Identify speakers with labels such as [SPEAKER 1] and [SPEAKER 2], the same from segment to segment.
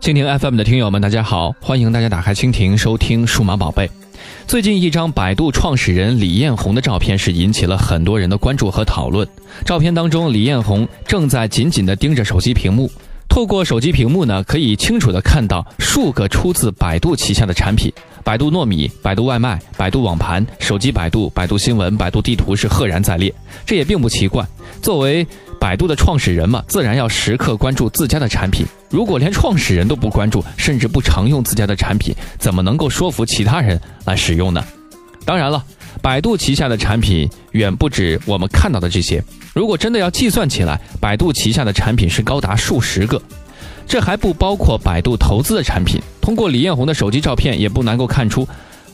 [SPEAKER 1] 蜻蜓 FM 的听友们，大家好，欢迎大家打开蜻蜓收听数码宝贝。最近一张百度创始人李彦宏的照片是引起了很多人的关注和讨论。照片当中，李彦宏正在紧紧地盯着手机屏幕，透过手机屏幕呢，可以清楚地看到数个出自百度旗下的产品：百度糯米、百度外卖、百度网盘、手机百度、百度新闻、百度地图是赫然在列。这也并不奇怪，作为百度的创始人嘛，自然要时刻关注自家的产品。如果连创始人都不关注，甚至不常用自家的产品，怎么能够说服其他人来使用呢？当然了，百度旗下的产品远不止我们看到的这些。如果真的要计算起来，百度旗下的产品是高达数十个，这还不包括百度投资的产品。通过李彦宏的手机照片，也不难够看出。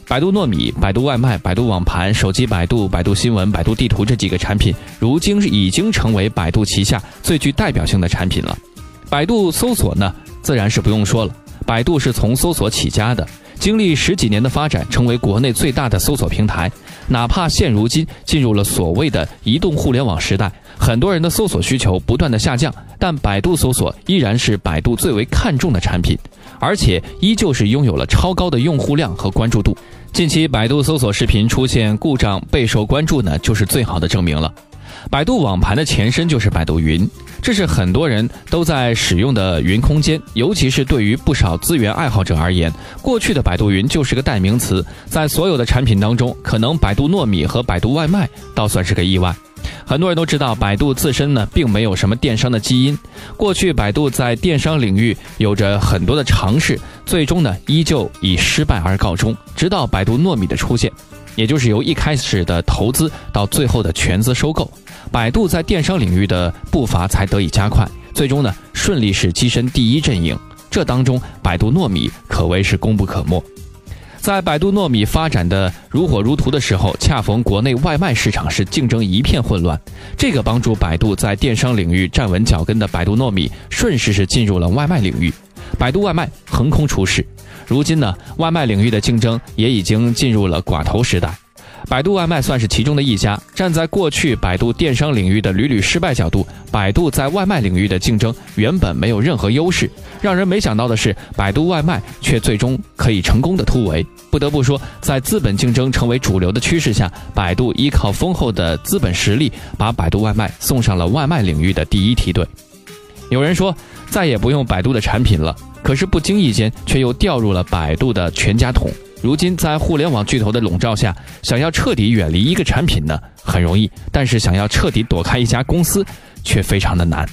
[SPEAKER 1] 百度糯米、百度外卖、百度网盘、手机百度、百度新闻、百度地图这几个产品，如今已经成为百度旗下最具代表性的产品了。百度搜索呢，自然是不用说了。百度是从搜索起家的，经历十几年的发展，成为国内最大的搜索平台。哪怕现如今进入了所谓的移动互联网时代，很多人的搜索需求不断的下降，但百度搜索依然是百度最为看重的产品，而且依旧是拥有了超高的用户量和关注度。近期百度搜索视频出现故障备受关注呢，就是最好的证明了。百度网盘的前身就是百度云，这是很多人都在使用的云空间，尤其是对于不少资源爱好者而言，过去的百度云就是个代名词。在所有的产品当中，可能百度糯米和百度外卖倒算是个意外。很多人都知道，百度自身呢并没有什么电商的基因。过去，百度在电商领域有着很多的尝试，最终呢依旧以失败而告终。直到百度糯米的出现，也就是由一开始的投资到最后的全资收购，百度在电商领域的步伐才得以加快，最终呢顺利是跻身第一阵营。这当中，百度糯米可谓是功不可没。在百度糯米发展的如火如荼的时候，恰逢国内外卖市场是竞争一片混乱，这个帮助百度在电商领域站稳脚跟的百度糯米，顺势是进入了外卖领域，百度外卖横空出世。如今呢，外卖领域的竞争也已经进入了寡头时代。百度外卖算是其中的一家。站在过去百度电商领域的屡屡失败角度，百度在外卖领域的竞争原本没有任何优势。让人没想到的是，百度外卖却最终可以成功的突围。不得不说，在资本竞争成为主流的趋势下，百度依靠丰厚的资本实力，把百度外卖送上了外卖领域的第一梯队。有人说再也不用百度的产品了，可是不经意间却又掉入了百度的全家桶。如今，在互联网巨头的笼罩下，想要彻底远离一个产品呢，很容易；但是想要彻底躲开一家公司，却非常的难。